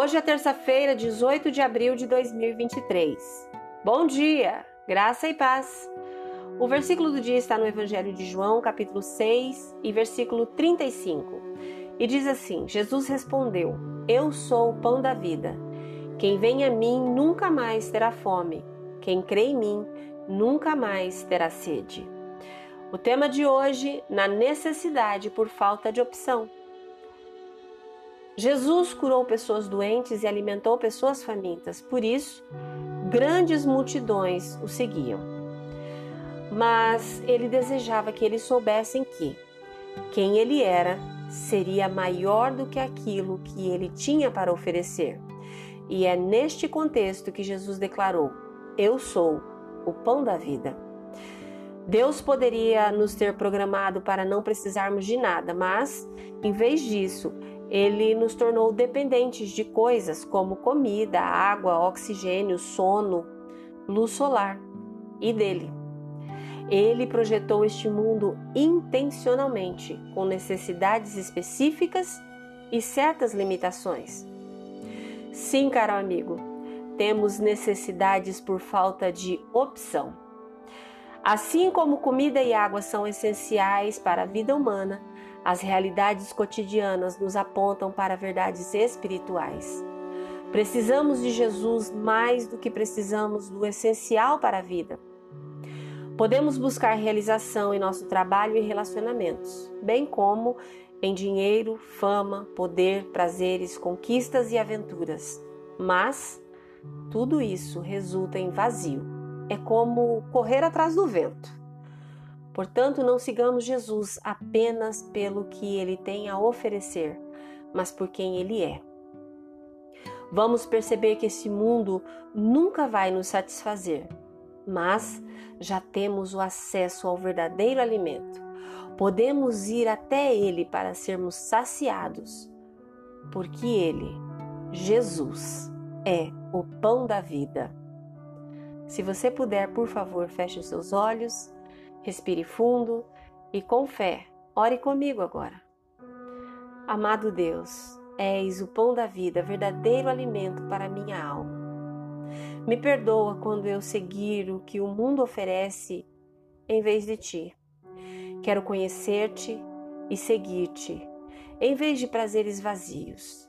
Hoje é terça-feira, 18 de abril de 2023. Bom dia, graça e paz. O versículo do dia está no Evangelho de João, capítulo 6 e versículo 35. E diz assim: Jesus respondeu: Eu sou o pão da vida. Quem vem a mim nunca mais terá fome. Quem crê em mim nunca mais terá sede. O tema de hoje, na necessidade por falta de opção. Jesus curou pessoas doentes e alimentou pessoas famintas, por isso, grandes multidões o seguiam. Mas ele desejava que eles soubessem que quem ele era seria maior do que aquilo que ele tinha para oferecer. E é neste contexto que Jesus declarou: Eu sou o pão da vida. Deus poderia nos ter programado para não precisarmos de nada, mas, em vez disso, ele nos tornou dependentes de coisas como comida, água, oxigênio, sono, luz solar e dele. Ele projetou este mundo intencionalmente, com necessidades específicas e certas limitações. Sim, caro amigo, temos necessidades por falta de opção. Assim como comida e água são essenciais para a vida humana, as realidades cotidianas nos apontam para verdades espirituais. Precisamos de Jesus mais do que precisamos do essencial para a vida. Podemos buscar realização em nosso trabalho e relacionamentos, bem como em dinheiro, fama, poder, prazeres, conquistas e aventuras. Mas tudo isso resulta em vazio é como correr atrás do vento. Portanto, não sigamos Jesus apenas pelo que ele tem a oferecer, mas por quem ele é. Vamos perceber que esse mundo nunca vai nos satisfazer, mas já temos o acesso ao verdadeiro alimento. Podemos ir até ele para sermos saciados, porque ele, Jesus, é o pão da vida. Se você puder, por favor, feche os seus olhos, respire fundo e com fé, ore comigo agora. Amado Deus, és o pão da vida, verdadeiro alimento para minha alma. Me perdoa quando eu seguir o que o mundo oferece em vez de ti. Quero conhecer-te e seguir-te, em vez de prazeres vazios.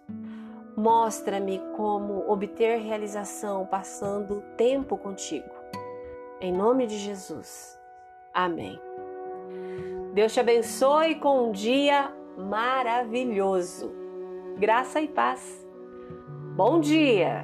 Mostra-me como obter realização passando tempo contigo. Em nome de Jesus. Amém. Deus te abençoe com um dia maravilhoso. Graça e paz. Bom dia!